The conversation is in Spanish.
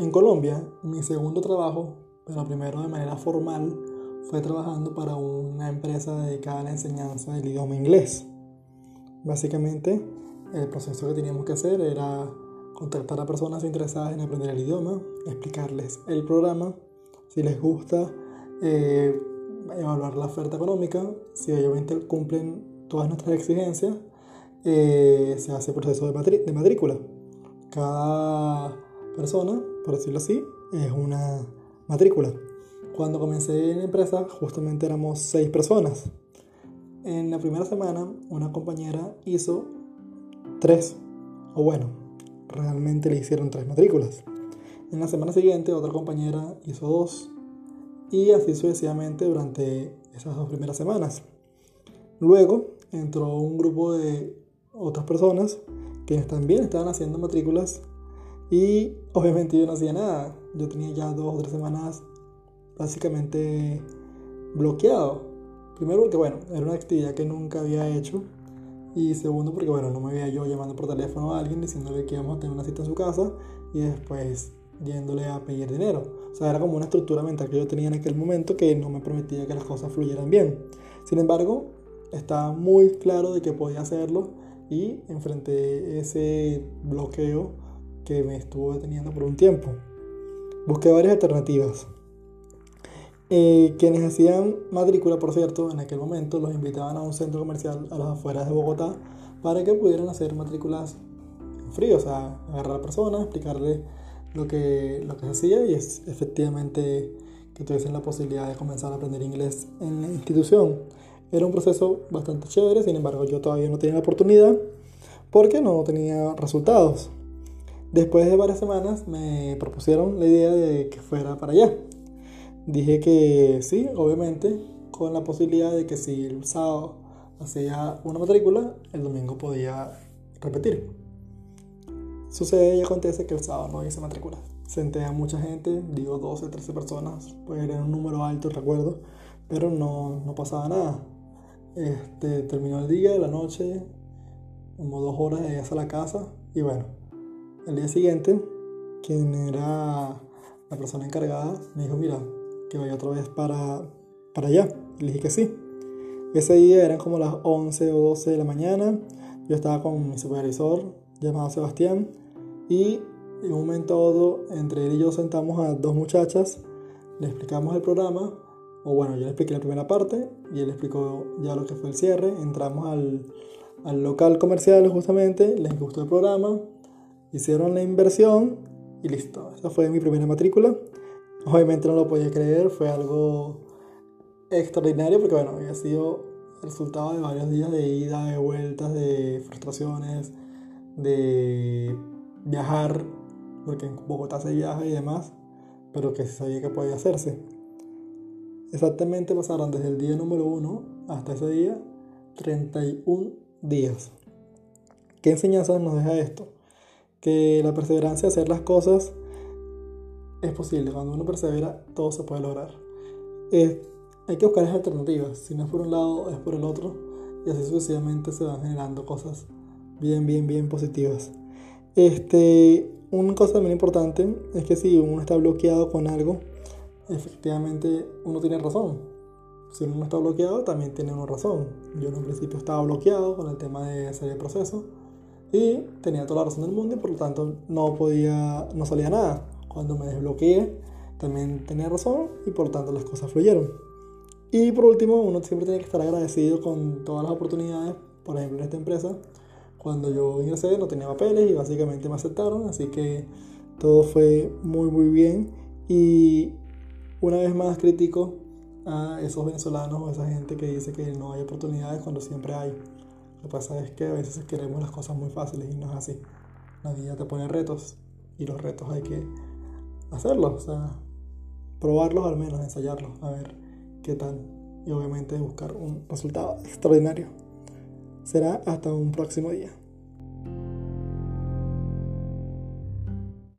En Colombia, mi segundo trabajo, pero primero de manera formal, fue trabajando para una empresa dedicada a la enseñanza del idioma inglés. Básicamente, el proceso que teníamos que hacer era contactar a personas interesadas en aprender el idioma, explicarles el programa, si les gusta, eh, evaluar la oferta económica, si obviamente cumplen todas nuestras exigencias, eh, se hace el proceso de, de matrícula. Cada persona, por decirlo así, es una matrícula. Cuando comencé en la empresa, justamente éramos seis personas. En la primera semana, una compañera hizo tres, o bueno, realmente le hicieron tres matrículas. En la semana siguiente, otra compañera hizo dos, y así sucesivamente durante esas dos primeras semanas. Luego entró un grupo de otras personas que también estaban haciendo matrículas y obviamente yo no hacía nada. Yo tenía ya dos o tres semanas básicamente bloqueado. Primero porque bueno, era una actividad que nunca había hecho. Y segundo porque bueno, no me veía yo llamando por teléfono a alguien diciéndole que íbamos a tener una cita en su casa y después yéndole a pedir dinero. O sea, era como una estructura mental que yo tenía en aquel momento que no me permitía que las cosas fluyeran bien. Sin embargo, estaba muy claro de que podía hacerlo y enfrenté ese bloqueo que me estuvo deteniendo por un tiempo. Busqué varias alternativas. Eh, quienes hacían matrícula, por cierto, en aquel momento los invitaban a un centro comercial a las afueras de Bogotá para que pudieran hacer matrículas en frío, o sea, agarrar a la persona, explicarle lo que, lo que se hacía y es efectivamente que tuviesen la posibilidad de comenzar a aprender inglés en la institución. Era un proceso bastante chévere, sin embargo yo todavía no tenía la oportunidad porque no tenía resultados. Después de varias semanas me propusieron la idea de que fuera para allá. Dije que sí, obviamente, con la posibilidad de que si el sábado hacía una matrícula, el domingo podía repetir. Sucede y acontece que el sábado no hice matrícula. Senté a mucha gente, digo 12, 13 personas, pues era un número alto, recuerdo, pero no, no pasaba nada. Este, terminó el día, la noche, como dos horas de a la casa, y bueno, el día siguiente, quien era la persona encargada, me dijo, mira, que vaya otra vez para, para allá. Y le dije que sí. Ese día eran como las 11 o 12 de la mañana. Yo estaba con mi supervisor llamado Sebastián y en un momento dado entre él y yo sentamos a dos muchachas, le explicamos el programa, o bueno, yo le expliqué la primera parte y él explicó ya lo que fue el cierre. Entramos al, al local comercial justamente, les gustó el programa, hicieron la inversión y listo. Esa fue mi primera matrícula. Obviamente no lo podía creer, fue algo extraordinario porque bueno, había sido el resultado de varios días de ida, de vueltas, de frustraciones, de viajar, porque en Bogotá se viaja y demás, pero que se sabía que podía hacerse. Exactamente pasaron desde el día número uno hasta ese día 31 días. ¿Qué enseñanzas nos deja esto? Que la perseverancia, hacer las cosas, es posible. Cuando uno persevera, todo se puede lograr. hay que buscar alternativas. Si no es por un lado, es por el otro. Y así sucesivamente se van generando cosas bien, bien, bien positivas. Este, una cosa muy importante es que si uno está bloqueado con algo, efectivamente uno tiene razón. Si uno no está bloqueado, también tiene una razón. Yo en un principio estaba bloqueado con el tema de hacer el proceso y tenía toda la razón del mundo y por lo tanto no podía, no salía nada. Cuando me desbloqueé, también tenía razón y por lo tanto las cosas fluyeron. Y por último, uno siempre tiene que estar agradecido con todas las oportunidades, por ejemplo en esta empresa. Cuando yo ingresé no tenía papeles y básicamente me aceptaron, así que todo fue muy muy bien. Y una vez más crítico a esos venezolanos o a esa gente que dice que no hay oportunidades cuando siempre hay. Lo que pasa es que a veces queremos las cosas muy fáciles y no es así. La vida te pone retos y los retos hay que hacerlos, o sea, probarlos al menos, ensayarlos, a ver qué tal y obviamente buscar un resultado extraordinario. Será hasta un próximo día.